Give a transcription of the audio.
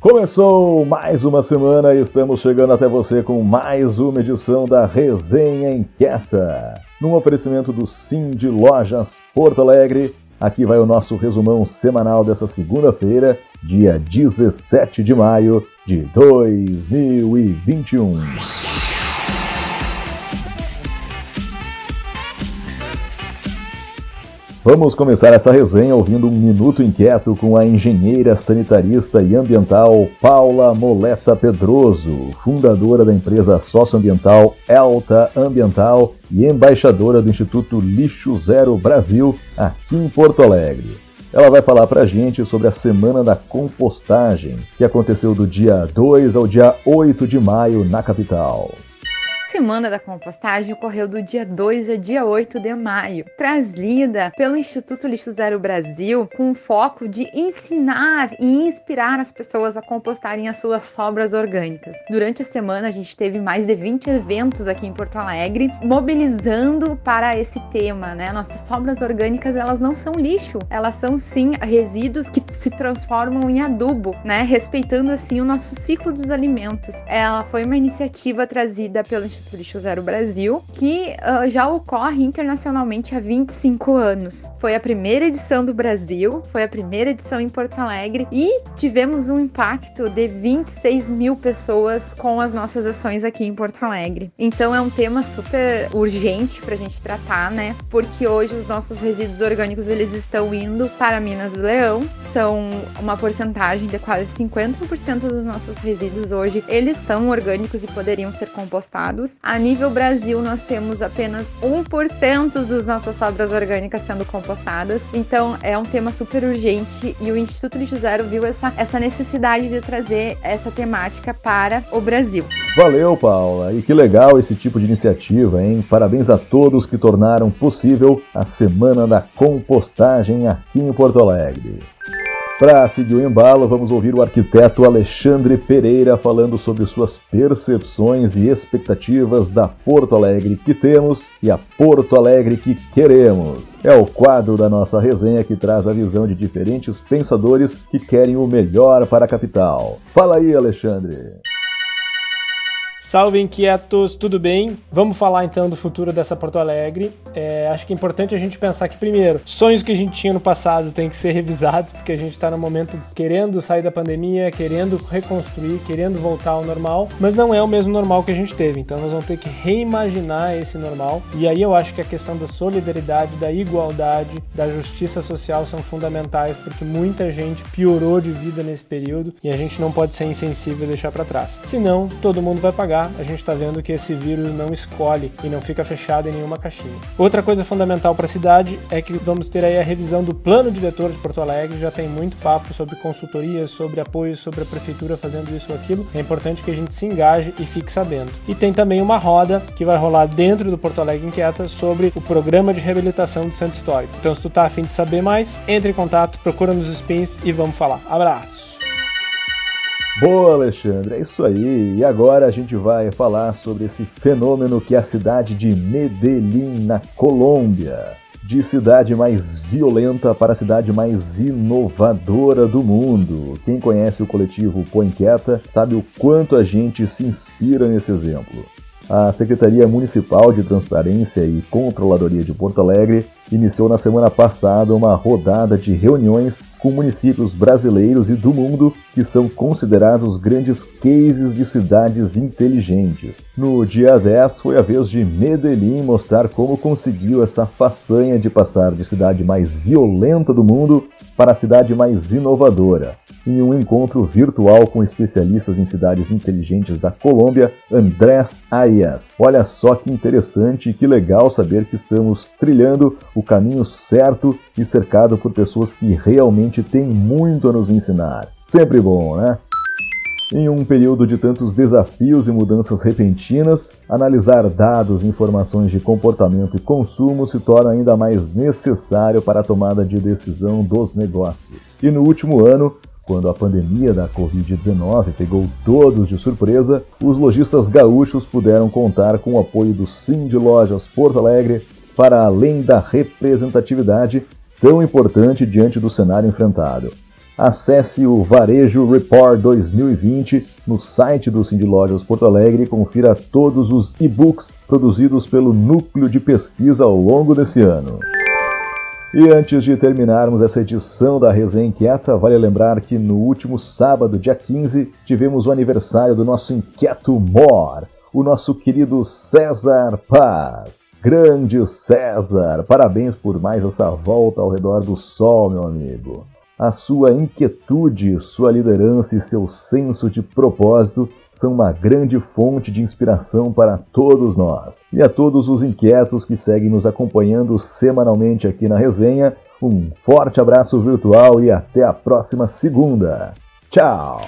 Começou mais uma semana e estamos chegando até você com mais uma edição da Resenha Inquieta. Num oferecimento do Sim de Lojas Porto Alegre, aqui vai o nosso resumão semanal dessa segunda-feira, dia 17 de maio de 2021. Vamos começar essa resenha ouvindo um minuto inquieto com a engenheira sanitarista e ambiental Paula Moleta Pedroso, fundadora da empresa socioambiental Elta Ambiental e embaixadora do Instituto Lixo Zero Brasil aqui em Porto Alegre. Ela vai falar para a gente sobre a Semana da Compostagem, que aconteceu do dia 2 ao dia 8 de maio na capital. Semana da Compostagem ocorreu do dia 2 a dia 8 de maio, trazida pelo Instituto Lixo Zero Brasil com o foco de ensinar e inspirar as pessoas a compostarem as suas sobras orgânicas. Durante a semana, a gente teve mais de 20 eventos aqui em Porto Alegre, mobilizando para esse tema, né? Nossas sobras orgânicas, elas não são lixo, elas são sim resíduos que se transformam em adubo, né? Respeitando assim o nosso ciclo dos alimentos. Ela foi uma iniciativa trazida pelo Instituto Instituto Lixo Zero Brasil, que uh, já ocorre internacionalmente há 25 anos. Foi a primeira edição do Brasil, foi a primeira edição em Porto Alegre e tivemos um impacto de 26 mil pessoas com as nossas ações aqui em Porto Alegre. Então é um tema super urgente para a gente tratar, né? Porque hoje os nossos resíduos orgânicos eles estão indo para Minas do Leão, são uma porcentagem de quase 50% dos nossos resíduos hoje eles são orgânicos e poderiam ser compostados orgânicos. A nível Brasil, nós temos apenas 1% das nossas sobras orgânicas sendo compostadas. Então, é um tema super urgente e o Instituto Lixo Zero viu essa, essa necessidade de trazer essa temática para o Brasil. Valeu, Paula. E que legal esse tipo de iniciativa, hein? Parabéns a todos que tornaram possível a Semana da Compostagem aqui em Porto Alegre. Para seguir o embalo, vamos ouvir o arquiteto Alexandre Pereira falando sobre suas percepções e expectativas da Porto Alegre que temos e a Porto Alegre que queremos. É o quadro da nossa resenha que traz a visão de diferentes pensadores que querem o melhor para a capital. Fala aí, Alexandre. Salve inquietos, tudo bem? Vamos falar então do futuro dessa Porto Alegre. É, acho que é importante a gente pensar que, primeiro, sonhos que a gente tinha no passado têm que ser revisados, porque a gente está no momento querendo sair da pandemia, querendo reconstruir, querendo voltar ao normal, mas não é o mesmo normal que a gente teve. Então nós vamos ter que reimaginar esse normal. E aí eu acho que a questão da solidariedade, da igualdade, da justiça social são fundamentais, porque muita gente piorou de vida nesse período e a gente não pode ser insensível e deixar para trás. Senão, todo mundo vai pagar a gente está vendo que esse vírus não escolhe e não fica fechado em nenhuma caixinha. Outra coisa fundamental para a cidade é que vamos ter aí a revisão do plano diretor de Porto Alegre, já tem muito papo sobre consultorias, sobre apoio, sobre a prefeitura fazendo isso ou aquilo. É importante que a gente se engaje e fique sabendo. E tem também uma roda que vai rolar dentro do Porto Alegre Inquieta sobre o programa de reabilitação do Centro Histórico. Então, se tu tá afim de saber mais, entre em contato, procura nos spins e vamos falar. Abraço! Boa, Alexandre, é isso aí. E agora a gente vai falar sobre esse fenômeno que é a cidade de Medellín, na Colômbia. De cidade mais violenta para a cidade mais inovadora do mundo. Quem conhece o coletivo Põe Quieta sabe o quanto a gente se inspira nesse exemplo. A Secretaria Municipal de Transparência e Controladoria de Porto Alegre iniciou na semana passada uma rodada de reuniões com municípios brasileiros e do mundo que são considerados grandes cases de cidades inteligentes. No dia 10 foi a vez de Medellín mostrar como conseguiu essa façanha de passar de cidade mais violenta do mundo para a cidade mais inovadora. Em um encontro virtual com especialistas em cidades inteligentes da Colômbia, Andrés Arias. Olha só que interessante e que legal saber que estamos trilhando o caminho certo e cercado por pessoas que realmente têm muito a nos ensinar. Sempre bom, né? Em um período de tantos desafios e mudanças repentinas, analisar dados e informações de comportamento e consumo se torna ainda mais necessário para a tomada de decisão dos negócios. E no último ano, quando a pandemia da Covid-19 pegou todos de surpresa, os lojistas gaúchos puderam contar com o apoio do Sim de Lojas Porto Alegre para além da representatividade tão importante diante do cenário enfrentado. Acesse o Varejo Report 2020 no site do Cindy Lojas Porto Alegre e confira todos os e-books produzidos pelo núcleo de pesquisa ao longo desse ano. E antes de terminarmos essa edição da Resenha Inquieta, vale lembrar que no último sábado, dia 15, tivemos o aniversário do nosso inquieto Mor, o nosso querido César Paz. Grande César, parabéns por mais essa volta ao redor do sol, meu amigo. A sua inquietude, sua liderança e seu senso de propósito são uma grande fonte de inspiração para todos nós. E a todos os inquietos que seguem nos acompanhando semanalmente aqui na resenha, um forte abraço virtual e até a próxima segunda. Tchau!